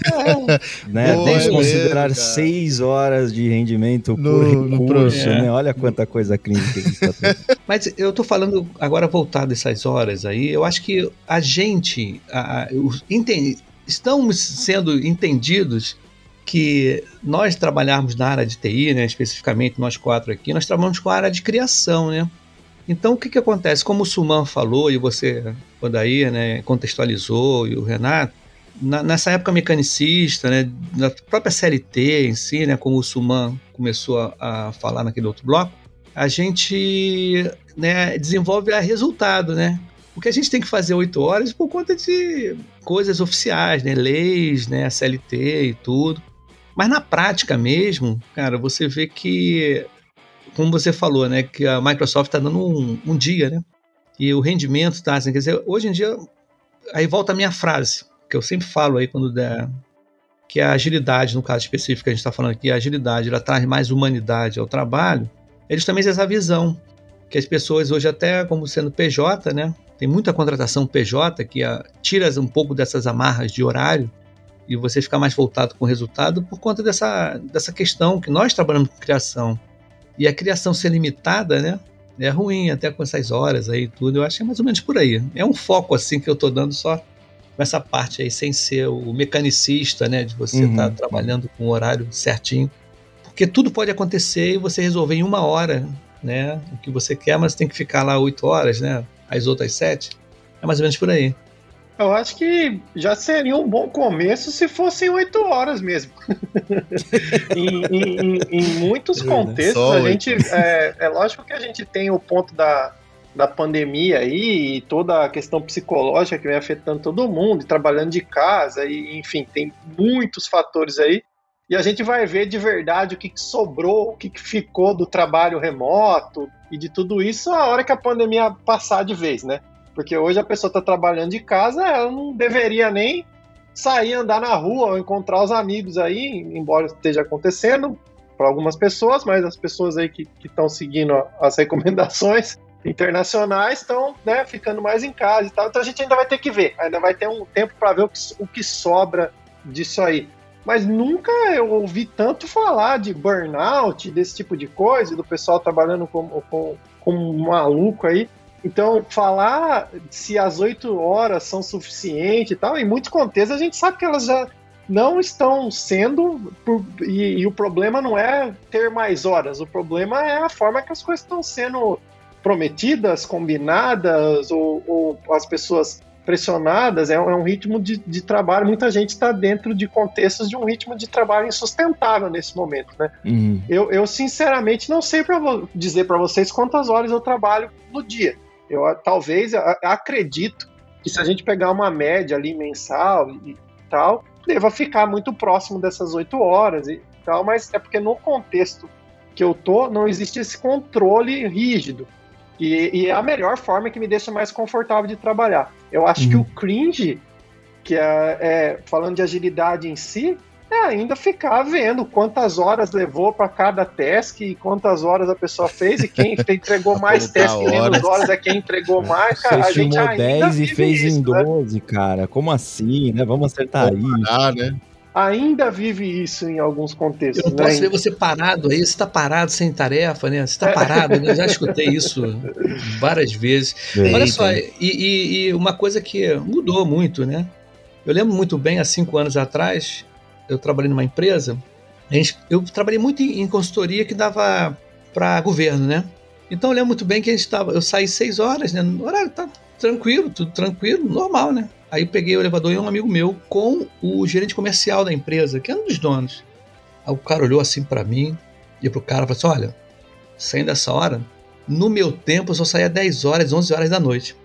né? Boa, vamos é considerar mesmo, seis horas de rendimento no, por recurso, né? Olha quanta coisa crítica que está tendo. Mas eu tô falando agora voltado dessas horas aí, eu acho que a gente, a, a, entende, estamos sendo entendidos que nós trabalharmos na área de TI, né, especificamente nós quatro aqui, nós trabalhamos com a área de criação, né? Então, o que, que acontece? Como o Suman falou, e você, aí, né, contextualizou, e o Renato, na, nessa época mecanicista, né, na própria CLT em si, né, como o Suman começou a, a falar naquele outro bloco, a gente né, desenvolve a resultado, né? Porque a gente tem que fazer oito horas por conta de coisas oficiais, né? Leis, né? A CLT e tudo. Mas na prática mesmo, cara, você vê que como você falou, né, que a Microsoft está dando um, um, dia, né? E o rendimento está assim, quer dizer, hoje em dia, aí volta a minha frase, que eu sempre falo aí quando der, que a agilidade, no caso específico que a gente está falando aqui, a agilidade, ela traz mais humanidade ao trabalho, é justamente essa visão, que as pessoas hoje até como sendo PJ, né, tem muita contratação PJ que a, tira um pouco dessas amarras de horário e você fica mais voltado com o resultado por conta dessa, dessa questão que nós trabalhamos com criação e a criação ser limitada, né? É ruim, até com essas horas aí tudo. Eu acho que é mais ou menos por aí. É um foco assim que eu tô dando só com essa parte aí, sem ser o mecanicista, né? De você estar uhum. tá trabalhando com o horário certinho. Porque tudo pode acontecer e você resolver em uma hora, né? O que você quer, mas tem que ficar lá oito horas, né? As outras sete. É mais ou menos por aí. Eu acho que já seria um bom começo se fossem oito horas mesmo. em, em, em, muitos contextos, a gente. É, é lógico que a gente tem o ponto da, da pandemia aí e toda a questão psicológica que vem afetando todo mundo, e trabalhando de casa, e enfim, tem muitos fatores aí. E a gente vai ver de verdade o que, que sobrou, o que, que ficou do trabalho remoto e de tudo isso a hora que a pandemia passar de vez, né? Porque hoje a pessoa está trabalhando de casa, ela não deveria nem sair andar na rua ou encontrar os amigos aí, embora esteja acontecendo para algumas pessoas, mas as pessoas aí que estão seguindo as recomendações internacionais estão né, ficando mais em casa e tal. Então a gente ainda vai ter que ver, ainda vai ter um tempo para ver o que, o que sobra disso aí. Mas nunca eu ouvi tanto falar de burnout, desse tipo de coisa, do pessoal trabalhando como, como, um maluco aí. Então, falar se as oito horas são suficientes e tal, em muitos contextos a gente sabe que elas já não estão sendo, por, e, e, o problema não é ter mais horas, o problema é a forma que as coisas estão sendo prometidas, combinadas, ou, ou as pessoas pressionadas, é, é um ritmo de, de, trabalho. Muita gente está dentro de contextos de um ritmo de trabalho insustentável nesse momento, né? Uhum. Eu, eu, sinceramente não sei para dizer para vocês quantas horas eu trabalho no dia. Eu talvez acredito que se a gente pegar uma média ali mensal e tal, deva ficar muito próximo dessas oito horas e tal, mas é porque no contexto que eu tô, não existe esse controle rígido. E, e, é a melhor forma que me deixa mais confortável de trabalhar. Eu acho uhum. que o cringe, que é, é, falando de agilidade em si, é ainda ficar vendo quantas horas levou para cada task e quantas horas a pessoa fez e quem entregou mais task em menos horas é quem entregou mais. Cara, Você a gente ainda 10 e fez isso, em 12, né? cara. Como assim, né? Vamos acertar aí. né? ainda vive isso em alguns contextos. Eu não né? posso ver você parado aí, você está parado sem tarefa, né? Você está parado, né? Eu já escutei isso várias vezes. Olha só, e, e, e, uma coisa que mudou muito, né? Eu lembro muito bem, há cinco anos atrás, eu trabalhei numa empresa, gente, eu trabalhei muito em, em consultoria que dava para governo, né? Então eu lembro muito bem que a gente estava, eu saí seis horas, né? No horário tá tranquilo, tudo tranquilo, normal, né? Aí eu peguei o elevador e um amigo meu com o gerente comercial da empresa, que é um dos donos. Aí o cara olhou assim para mim e pro cara falou assim: Olha, saindo dessa hora, no meu tempo eu só saía 10 horas, 11 horas da noite.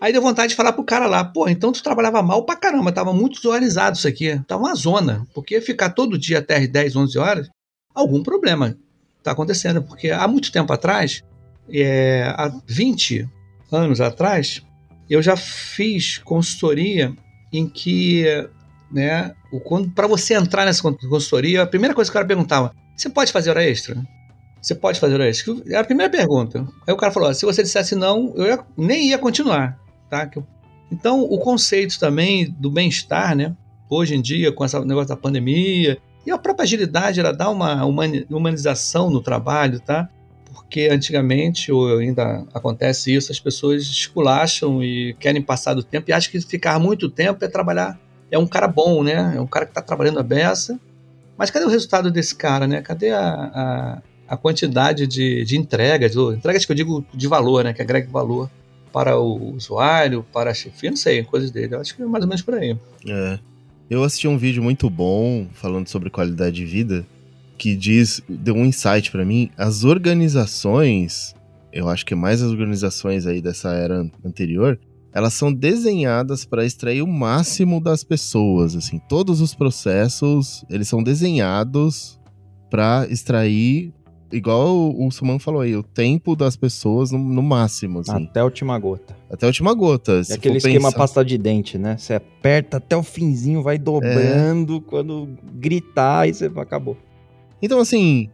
Aí deu vontade de falar pro cara lá: Pô, então tu trabalhava mal pra caramba, tava muito desorganizado isso aqui, tava uma zona. Porque ficar todo dia até 10, 11 horas, algum problema tá acontecendo. Porque há muito tempo atrás, é, há 20 anos atrás, eu já fiz consultoria em que, né, para você entrar nessa consultoria, a primeira coisa que o cara perguntava: você pode fazer hora extra? Você pode fazer hora extra? Era a primeira pergunta. Aí o cara falou: se você dissesse não, eu ia, nem ia continuar. Tá? Então, o conceito também do bem-estar, né? Hoje em dia, com esse negócio da pandemia, e a própria agilidade, ela dá uma humanização no trabalho, tá? porque antigamente, ou ainda acontece isso, as pessoas esculacham e querem passar do tempo e acham que ficar muito tempo é trabalhar. É um cara bom, né? É um cara que está trabalhando a beça. Mas cadê o resultado desse cara, né? Cadê a, a, a quantidade de, de entregas, entregas que eu digo de valor, né? Que agrega valor para o usuário, para a chefia, não sei, coisas dele. Eu acho que é mais ou menos por aí. É. Eu assisti um vídeo muito bom falando sobre qualidade de vida que diz, deu um insight para mim, as organizações, eu acho que mais as organizações aí dessa era anterior, elas são desenhadas para extrair o máximo das pessoas, assim, todos os processos, eles são desenhados para extrair igual o Suman falou aí, o tempo das pessoas no, no, máximo, assim. Até a última gota. Até a última gota. É aquele esquema pensar... pasta de dente, né? Você aperta até o finzinho, vai dobrando, é... quando gritar, aí você acabou. Então, assim,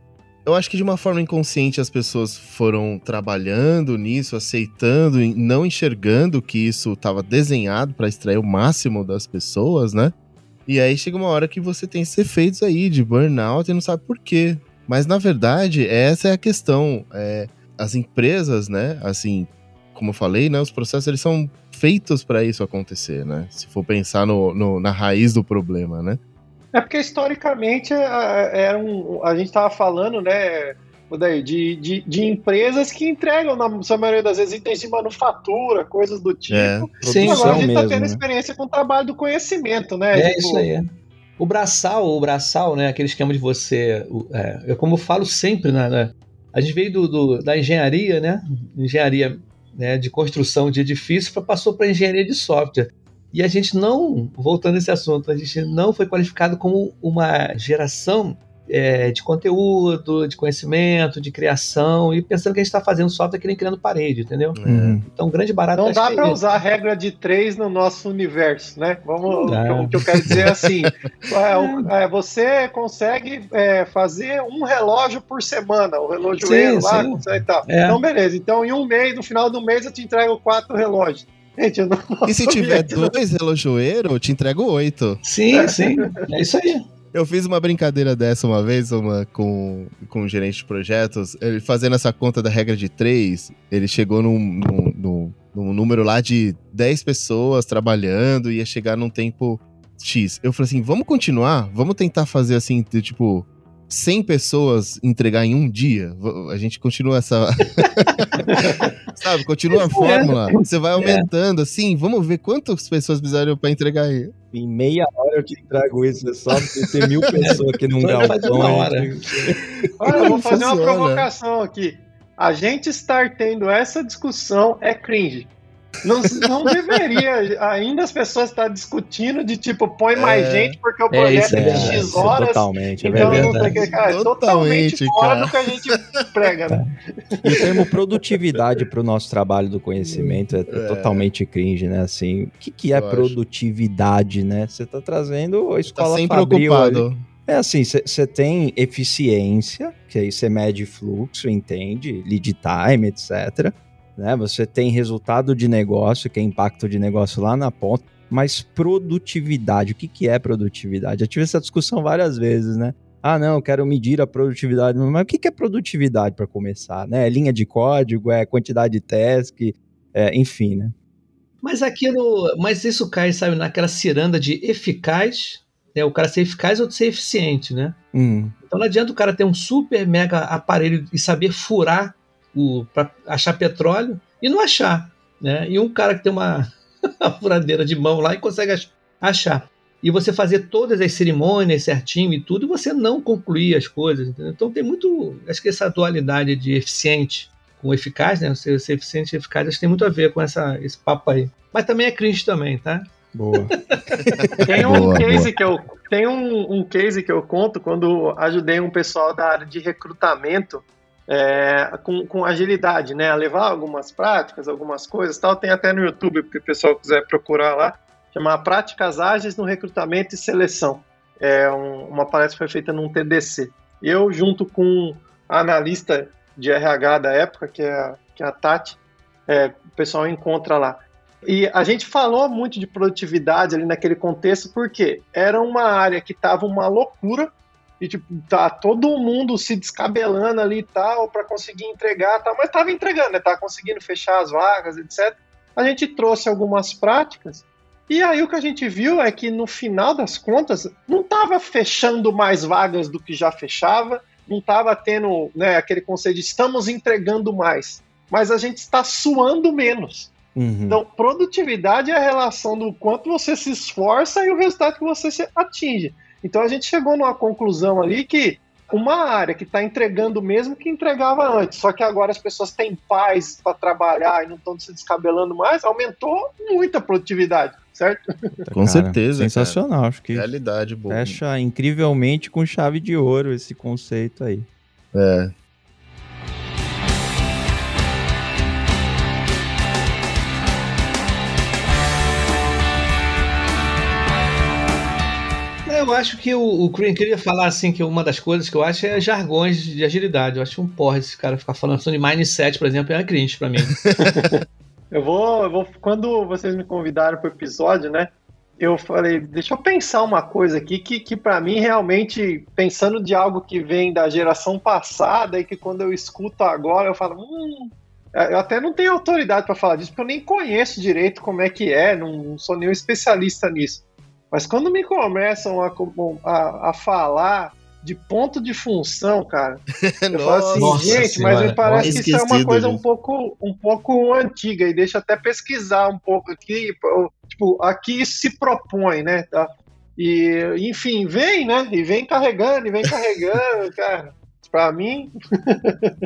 eu acho que de uma forma inconsciente as pessoas foram trabalhando nisso, aceitando, não enxergando que isso estava desenhado para extrair o máximo das pessoas, né? E aí chega uma hora que você tem esses efeitos aí de burnout e não sabe por quê. Mas na verdade, essa é a questão. É, as empresas, né? Assim, como eu falei, né? Os processos eles são feitos para isso acontecer, né? Se for pensar no, no, na raiz do problema, né? É porque historicamente era um, a gente estava falando, né, de, de, de, empresas que entregam, na sua maioria das vezes, itens de manufatura, coisas do tipo. É, Sim, agora a gente está tendo né? experiência com o trabalho do conhecimento, né? É tipo, isso aí. O braçal, o braçal, né? Aquele esquema de você. É, como eu falo sempre, né, né? A gente veio do, do, da engenharia, né? Engenharia né, de construção de edifício, passou para engenharia de software. E a gente não, voltando a esse assunto, a gente não foi qualificado como uma geração é, de conteúdo, de conhecimento, de criação, e pensando que a gente está fazendo software que nem criando parede, entendeu? Uhum. Então, grande barato. Não dá para usar a regra de três no nosso universo, né? Vamos, o que eu quero dizer é assim: é, é, você consegue é, fazer um relógio por semana, o relojoeiro lá, e tal. É. Então, beleza. Então, em um mês, no final do mês, eu te entrego quatro relógios. Gente, eu não e se tiver dois relojoeiros, eu te entrego oito. Sim, sim. É isso aí. Eu fiz uma brincadeira dessa uma vez uma, com, com um gerente de projetos. Ele fazendo essa conta da regra de três, ele chegou num, num, num, num número lá de 10 pessoas trabalhando, ia chegar num tempo X. Eu falei assim: vamos continuar? Vamos tentar fazer assim, tipo, 100 pessoas entregar em um dia, a gente continua essa. Sabe? Continua a fórmula. Você vai aumentando, assim, vamos ver quantas pessoas precisaram para entregar aí. Em meia hora eu te entrego isso, é só ter mil pessoas aqui num galpão. Olha, eu vou fazer uma provocação aqui. A gente estar tendo essa discussão é cringe. Não, não deveria ainda as pessoas estar discutindo de tipo, põe mais é, gente porque o projeto é, é X horas. Totalmente, é então não tem que, cara, é totalmente, totalmente fora do que a gente prega, né? E o termo produtividade para o nosso trabalho do conhecimento é, é, totalmente cringe, né? Assim, o que, que é Eu produtividade, acho. né? Você está trazendo a tá escola tá sempre Fabril ocupado. É assim, você tem eficiência, que aí você mede fluxo, entende, lead time, etc né? Você tem resultado de negócio, que é impacto de negócio lá na ponta, mas produtividade, o que, que é produtividade? Eu tive essa discussão várias vezes, né? Ah, não, eu quero medir a produtividade, mas o que, que é produtividade para começar, né? É linha de código, é quantidade de task, é, enfim, né? Mas aquilo, mas isso cai, sabe, naquela ciranda de eficaz, né? O cara ser eficaz ou ser eficiente, né? Hum. Então não adianta o cara ter um super mega aparelho e saber furar para achar petróleo e não achar. Né? E um cara que tem uma, furadeira de mão lá e consegue achar. E você fazer todas as cerimônias certinho e tudo, e você não concluir as coisas. Entendeu? Então tem muito. Acho que essa dualidade de eficiente com eficaz, né? Ser, ser eficiente e eficaz, acho que tem muito a ver com essa, esse papo aí. Mas também é cringe também, tá? Boa. tem um boa, case boa. que eu tem um, um case que eu conto quando ajudei um pessoal da área de recrutamento é, com, com, agilidade, né? A levar algumas práticas, algumas coisas tal. Tem até no YouTube, porque o pessoal quiser procurar lá. Chama Práticas Ágeis no Recrutamento e Seleção. É um, uma palestra que foi feita num TDC. Eu, junto com a analista de RH da época, que é, a, que é a Tati, é, o pessoal encontra lá. E a gente falou muito de produtividade ali naquele contexto, porque era uma área que estava uma loucura, e tipo, tá todo mundo se descabelando ali e tal para conseguir entregar, tal, mas tava entregando, né? Tava conseguindo fechar as vagas, etc. A gente trouxe algumas práticas e aí o que a gente viu é que no final das contas não tava fechando mais vagas do que já fechava, não tava tendo, né, aquele conceito de estamos entregando mais, mas a gente está suando menos. Uhum. Então, produtividade é a relação do quanto você se esforça e o resultado que você atinge. Então a gente chegou numa conclusão ali que uma área que está entregando mesmo que entregava antes, só que agora as pessoas têm paz para trabalhar e não estão se descabelando mais, aumentou muito a produtividade, certo? Com cara, certeza. Sensacional, cara. acho que realidade boa. Fecha incrivelmente com chave de ouro esse conceito aí. É, eu acho que o, o queria falar assim que uma das coisas que eu acho é jargões de agilidade. Eu acho um porra esse cara ficar falando de mindset, por exemplo, é cringe pra mim. eu, vou, eu vou. Quando vocês me convidaram pro episódio, né? Eu falei, deixa eu pensar uma coisa aqui que, que para mim realmente, pensando de algo que vem da geração passada e que quando eu escuto agora, eu falo, hum, Eu até não tenho autoridade para falar disso, porque eu nem conheço direito como é que é, não, não sou nenhum especialista nisso. Mas quando me começam a, a, a falar de ponto de função, cara. Eu falo assim, Nossa gente, senhora. mas me parece que isso é uma coisa um pouco, um pouco antiga, e deixa até pesquisar um pouco aqui. Tipo, aqui isso se propõe, né? Tá? E, enfim, vem, né? E vem carregando, e vem carregando, cara. Pra mim.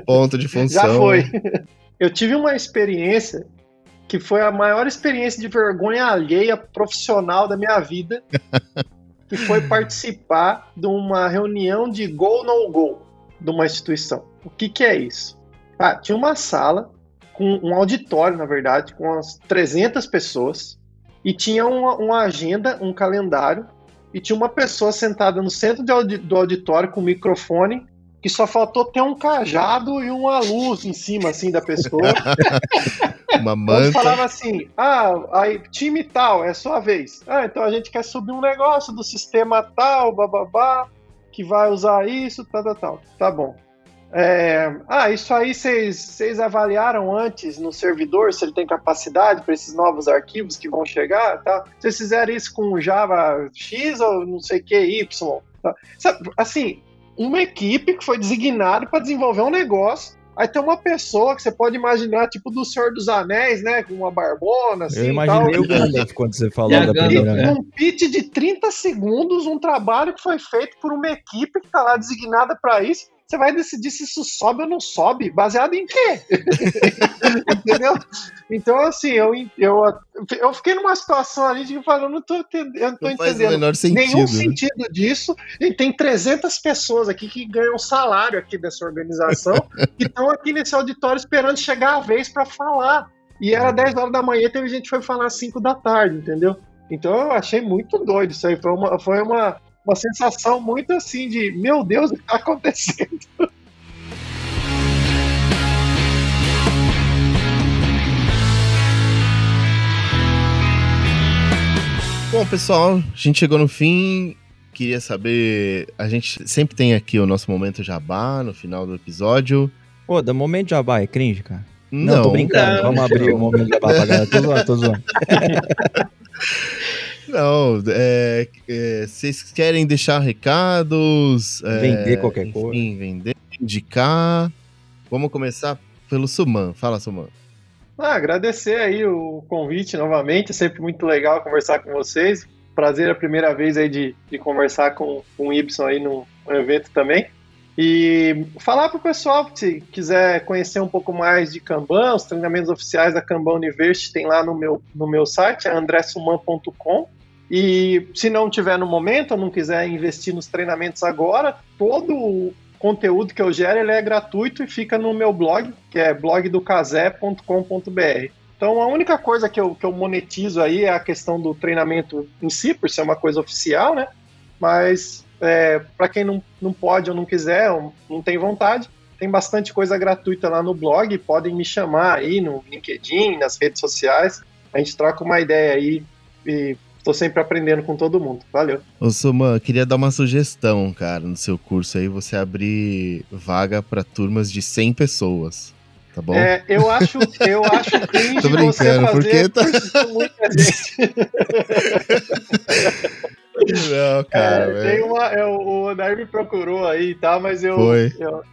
Ponto de função. Já foi. Eu tive uma experiência que foi a maior experiência de vergonha alheia profissional da minha vida. que foi participar de uma reunião de go no go de uma instituição. O que, que é isso? Ah, tinha uma sala com um auditório, na verdade, com umas 300 pessoas e tinha uma, uma agenda, um calendário e tinha uma pessoa sentada no centro do auditório com um microfone que só faltou ter um cajado e uma luz em cima, assim, da pessoa. uma manta. falava assim, ah, aí, time tal, é sua vez. Ah, então a gente quer subir um negócio do sistema tal, bababá, que vai usar isso, tal, tal, tal. Tá bom. É, ah, isso aí vocês avaliaram antes no servidor se ele tem capacidade para esses novos arquivos que vão chegar, tá? Vocês fizeram isso com Java X ou não sei o que Y? Tá? Assim, uma equipe que foi designada para desenvolver um negócio. Aí tem uma pessoa que você pode imaginar, tipo do Senhor dos Anéis, né? Com uma barbona, assim. Eu imaginei tal. o Gandalf quando você falou da primeira. Né? Um pitch de 30 segundos, um trabalho que foi feito por uma equipe que está lá designada para isso você vai decidir se isso sobe ou não sobe, baseado em quê? Entendeu? Então, assim, eu, eu, eu fiquei numa situação ali de falar, eu não tô, entendendo, eu não tô não entendendo sentido, nenhum né? sentido disso. E tem 300 pessoas aqui que ganham salário aqui dessa organização que estão aqui nesse auditório esperando chegar a vez para falar. E era 10 horas da manhã, teve gente que foi falar às 5 da tarde, entendeu? Então eu achei muito doido isso aí. Foi uma, foi uma, uma sensação muito assim de meu Deus, o que está acontecendo? Bom, pessoal, a gente chegou no fim. Queria saber. A gente sempre tem aqui o nosso momento jabá no final do episódio. Pô, do momento jabá é cringe, cara? Não, não tô brincando. Não. Vamos abrir o momento jabá pra galera. Tô zoando, tô zoando. Não, é, é, vocês querem deixar recados? É, vender qualquer enfim, coisa. vender, indicar. Vamos começar pelo Suman. Fala, Suman. Ah, agradecer aí o convite novamente, é sempre muito legal conversar com vocês. Prazer a primeira vez aí de, de conversar com, com o Y aí no, no evento também. E falar para o pessoal que se quiser conhecer um pouco mais de Kanban, os treinamentos oficiais da Kanban University tem lá no meu, no meu site, é andressuman.com. E se não tiver no momento ou não quiser investir nos treinamentos agora, todo o conteúdo que eu gero ele é gratuito e fica no meu blog, que é blogdocasé.com.br. Então a única coisa que eu, que eu monetizo aí é a questão do treinamento em si, por ser uma coisa oficial, né? Mas é, para quem não, não pode ou não quiser, ou não tem vontade, tem bastante coisa gratuita lá no blog, podem me chamar aí no LinkedIn, nas redes sociais, a gente troca uma ideia aí e Estou sempre aprendendo com todo mundo. Valeu. Ô, Suman, queria dar uma sugestão, cara, no seu curso aí, você abrir vaga para turmas de 100 pessoas. Tá bom? É, eu acho, eu acho cringe Tô brincando, você fazer porque tá... Não, cara. É, tem uma, eu, o Odair me procurou aí e tá, tal, mas eu, Foi. eu,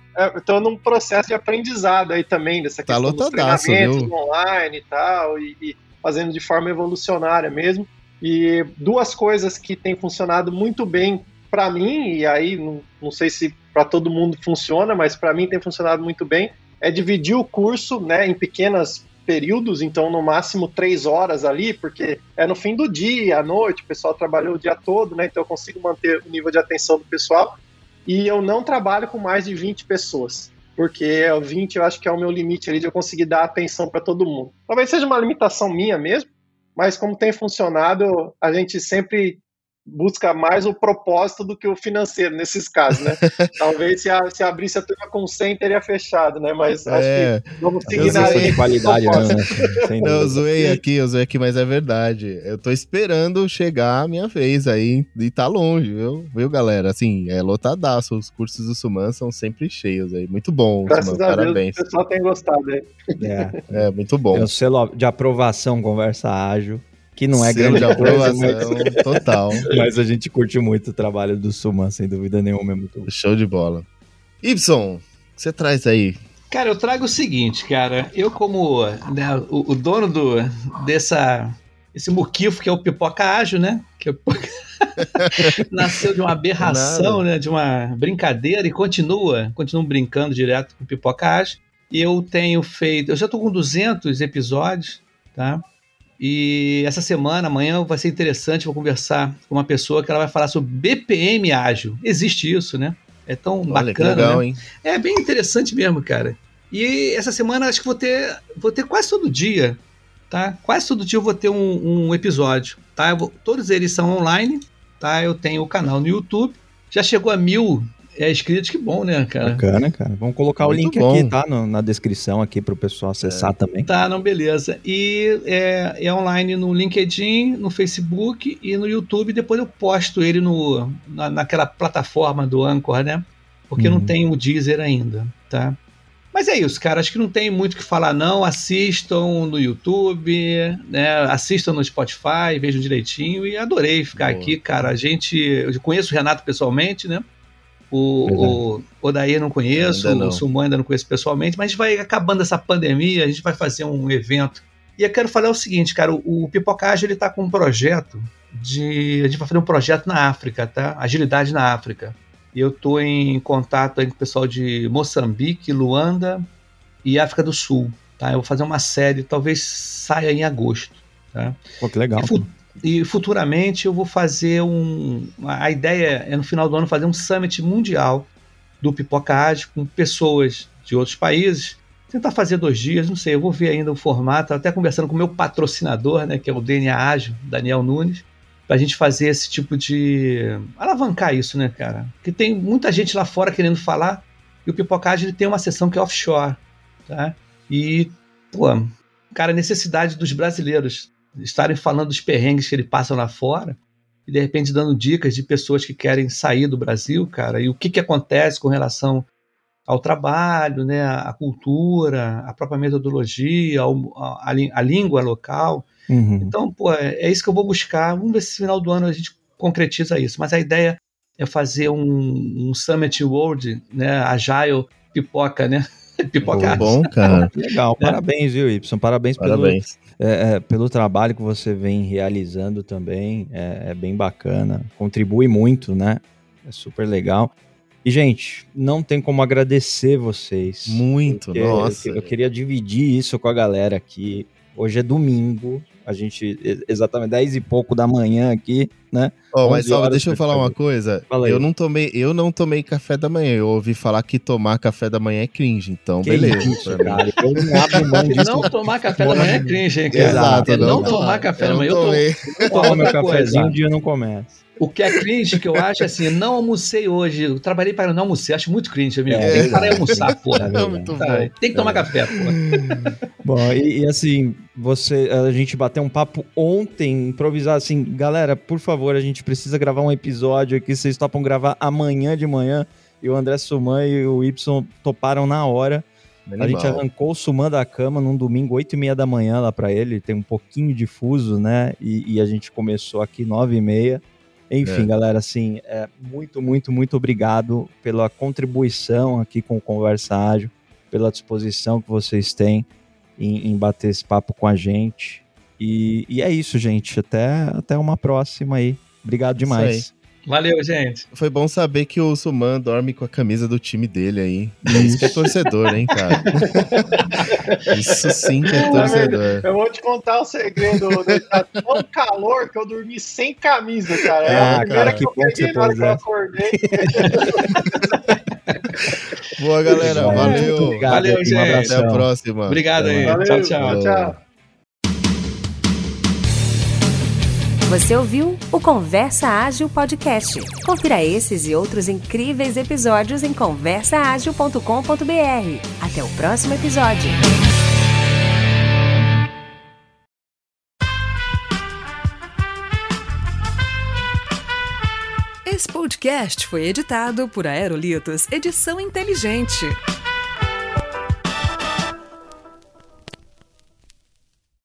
tô num processo de aprendizado aí também, dessa tá questão dos lotadaço, treinamentos viu? online e tal, e, e fazendo de forma evolucionária mesmo. E duas coisas que têm funcionado muito bem para mim, e aí não, não sei se para todo mundo funciona, mas para mim tem funcionado muito bem, é dividir o curso né, em pequenas períodos, então no máximo três horas ali, porque é no fim do dia, à noite, o pessoal trabalhou o dia todo, né? Então eu consigo manter o nível de atenção do pessoal. E eu não trabalho com mais de 20 pessoas, porque 20 eu acho que é o meu limite ali de eu conseguir dar atenção para todo mundo. Talvez seja uma limitação minha mesmo, mas como tem funcionado, a gente sempre busca mais o propósito do que o financeiro nesses casos, né? Talvez se, a, se abrisse a turma com 100 teria fechado, né? Mas acho é, que vamos seguir na linha. qualidade, né? Não, eu zoei aqui, eu zoei aqui, mas é verdade. Eu tô esperando chegar a minha vez aí e tá longe, viu? Viu, galera? Assim, é lotadaço. Os cursos do Suman são sempre cheios aí. Muito bom, Graças Suman. Parabéns. Deus, o pessoal tem gostado aí. É, é muito bom. Tem o selo de aprovação, conversa ágil que não é Selo grande aprovação, mas... total. Mas a gente curte muito o trabalho do Suman, sem dúvida nenhuma, é muito bom. Show de bola. Que você traz aí? Cara, eu trago o seguinte, cara. Eu como né, o, o, dono do, dessa esse muquifo que é o Pipoca Ágil, né? Que é nasceu de uma aberração, né? De uma brincadeira e continua, continua brincando direto com Pipoca Ágil. E eu tenho feito, eu já tô com 200 episódios, tá? E essa semana, amanhã, vai ser interessante. Vou conversar com uma pessoa que ela vai falar sobre BPM ágil. Existe isso, né? É tão Olha, bacana. Legal, né? hein? É bem interessante mesmo, cara. E essa semana acho que vou ter, vou ter quase todo dia, tá? Quase todo dia eu vou ter um, um episódio, tá? Vou, todos eles são online, tá? Eu tenho o canal no YouTube. Já chegou a mil é inscritos, que bom, né, cara? Bacana, cara. Vamos colocar Muito o link bom. aqui, tá? No, na descrição aqui para o pessoal acessar é. também. Tá, não, beleza. E é, é, online no LinkedIn, no Facebook e no YouTube. Depois eu posto ele no, na, naquela plataforma do Anchor, né? Porque uhum. não tem o Deezer ainda, tá? Mas é isso, cara. Acho que não tem muito o que falar, não. Assistam no YouTube, né? Assistam no Spotify, vejam direitinho. E adorei ficar Boa. aqui, cara. A gente. Eu conheço o Renato pessoalmente, né? O, o Odaí eu não conheço, não. o Sumo ainda não conheço pessoalmente, mas vai acabando essa pandemia, a gente vai fazer um evento. E eu quero falar o seguinte, cara, o, o Pipocagem ele tá com um projeto de. A gente vai fazer um projeto na África, tá? Agilidade na África. E eu tô em contato com o pessoal de Moçambique, Luanda e África do Sul. Tá? Eu vou fazer uma série, talvez saia em agosto. Tá? Pô, que legal. E, e futuramente eu vou fazer um. A ideia é no final do ano fazer um summit mundial do Pipoca Ágil com pessoas de outros países. Tentar fazer dois dias, não sei, eu vou ver ainda o formato. Até conversando com o meu patrocinador, né, que é o DNA Ágil, Daniel Nunes, para a gente fazer esse tipo de. alavancar isso, né, cara? Porque tem muita gente lá fora querendo falar e o Pipoca Ágil tem uma sessão que é offshore, tá? E, pô, cara, necessidade dos brasileiros estarem falando dos perrengues que ele passa lá fora e de repente dando dicas de pessoas que querem sair do Brasil, cara, e o que, que acontece com relação ao trabalho, né, à cultura, à própria metodologia, ao, a, a, língua local. Uhum. Então, pô, é, é, isso que eu vou buscar. Vamos ver se no final do ano a gente concretiza isso. Mas a ideia é fazer um, um Summit World, né, Agile Pipoca, né? Pipoca. Bom, cara. Legal, é. parabéns, viu, Y? Parabéns, parabéns. pelo é, é, pelo trabalho que você vem realizando também. É, é, bem bacana. Contribui muito, né? É super legal. E, gente, não tem como agradecer vocês. Muito, nossa. Eu, eu queria dividir isso com a galera aqui. Hoje é domingo, a gente, exatamente 10 e pouco da manhã aqui, né? Oh, mas só, deixa eu falar uma coisa. eu não tomei, eu não tomei café da manhã. Eu ouvi falar que tomar café da manhã é cringe, então que beleza. Isso, cara, eu não abro mão disso. Não tomar café da manhã é cringe, hein, cara? Exato, não, não tomar café da manhã. Eu, tomei. eu tomo meu cafezinho, um dia não começa. O que é cringe que eu acho é assim, não almocei hoje, eu trabalhei para não almoçar, acho muito cringe, amigo. É, tem que parar e almoçar, porra. É muito tá, bom. Tem que tomar é. café, porra. Bom, e, e, assim, você, a gente bateu um papo ontem, improvisar assim, galera, por favor, a gente precisa gravar um episódio aqui, vocês topam gravar amanhã de manhã, e o André Suman e o Y toparam na hora. Animal. A gente arrancou o Suman da cama num domingo, 8 e meia da manhã lá para ele, tem um pouquinho de fuso, né? E, e a gente começou aqui 9 e meia. Enfim, é. galera, assim, é, muito, muito, muito obrigado pela contribuição aqui com o Conversa Ágil, pela disposição que vocês têm em, em bater esse papo com a gente. E, e, é isso, gente. Até, até uma próxima aí. Obrigado demais. Valeu, gente. Foi bom saber que o Suman dorme com a camisa do time dele aí. Isso que é torcedor, hein, cara? Isso sim que é torcedor. Eu vou te contar o segredo. Tá tão calor que eu dormi sem camisa, cara. É ah, a cara, que, que eu peguei na hora que eu acordei. Boa, galera. Valeu. Obrigado, Valeu, gente. Até a próxima. Obrigado aí. Valeu, tchau, tchau. tchau. Você ouviu o Conversa Ágil Podcast. Confira esses e outros incríveis episódios em conversaagil.com.br. Até o próximo episódio. Esse podcast foi editado por Aerolitos Edição Inteligente.